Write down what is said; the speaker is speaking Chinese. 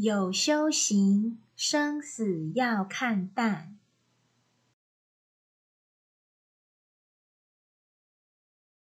有修行生死要看淡。